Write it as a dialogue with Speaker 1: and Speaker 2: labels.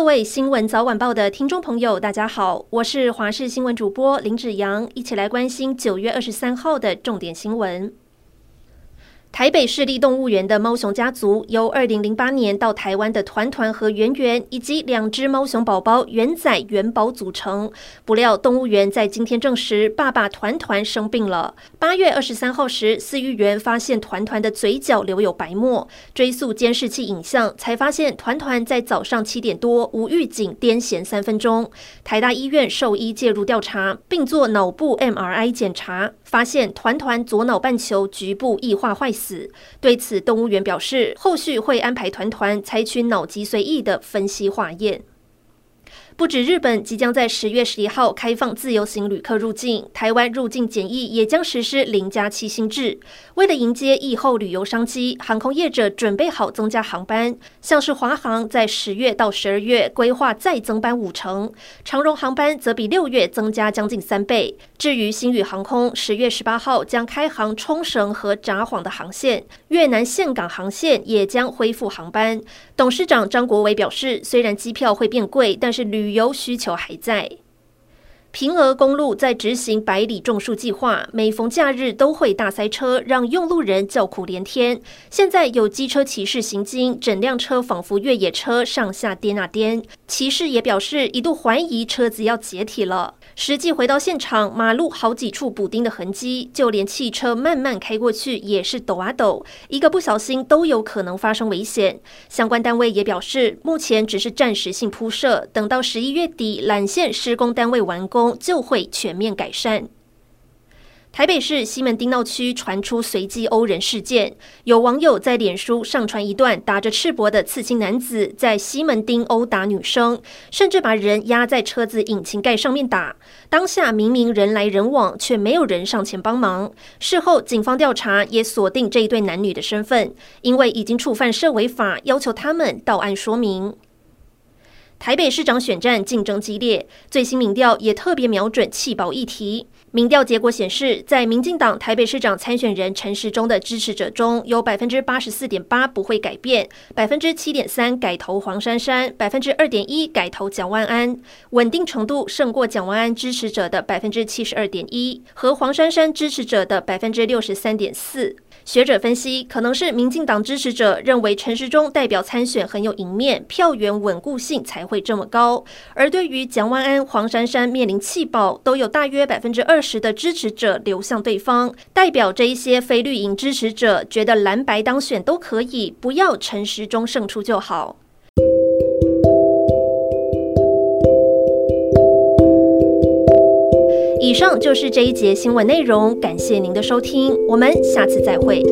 Speaker 1: 各位新闻早晚报的听众朋友，大家好，我是华视新闻主播林子扬，一起来关心九月二十三号的重点新闻。台北市立动物园的猫熊家族由二零零八年到台湾的团团和圆圆，以及两只猫熊宝宝圆仔、元宝组成。不料动物园在今天证实，爸爸团团生病了。八月二十三号时，饲育员发现团团的嘴角留有白沫，追溯监视器影像，才发现团团在早上七点多无预警癫痫三分钟。台大医院兽医介入调查，并做脑部 MRI 检查，发现团团左脑半球局部异化坏死。对此，动物园表示，后续会安排团团采取脑脊髓液的分析化验。不止日本即将在十月十一号开放自由行旅客入境，台湾入境检疫也将实施零加七新制。为了迎接疫后旅游商机，航空业者准备好增加航班，像是华航在十月到十二月规划再增班五成，长荣航班则比六月增加将近三倍。至于星宇航空，十月十八号将开航冲绳和札幌的航线，越南岘港航线也将恢复航班。董事长张国维表示，虽然机票会变贵，但是旅旅游需求还在。平峨公路在执行百里种树计划，每逢假日都会大塞车，让用路人叫苦连天。现在有机车骑士行经，整辆车仿佛越野车，上下颠啊颠。骑士也表示，一度怀疑车子要解体了。实际回到现场，马路好几处补丁的痕迹，就连汽车慢慢开过去也是抖啊抖，一个不小心都有可能发生危险。相关单位也表示，目前只是暂时性铺设，等到十一月底缆线施工单位完工，就会全面改善。台北市西门町闹区传出随机殴人事件，有网友在脸书上传一段打着赤膊的刺青男子在西门町殴打女生，甚至把人压在车子引擎盖上面打。当下明明人来人往，却没有人上前帮忙。事后警方调查也锁定这一对男女的身份，因为已经触犯涉违法，要求他们到案说明。台北市长选战竞争激烈，最新民调也特别瞄准弃保议题。民调结果显示，在民进党台北市长参选人陈时中的支持者中，有百分之八十四点八不会改变，百分之七点三改投黄珊珊，百分之二点一改投蒋万安。稳定程度胜过蒋万安支持者的百分之七十二点一，和黄珊珊支持者的百分之六十三点四。学者分析，可能是民进党支持者认为陈时中代表参选很有赢面，票源稳固性才会这么高。而对于蒋万安、黄珊珊面临弃保，都有大约百分之二十的支持者流向对方，代表这一些非绿营支持者觉得蓝白当选都可以，不要陈时中胜出就好。以上就是这一节新闻内容，感谢您的收听，我们下次再会。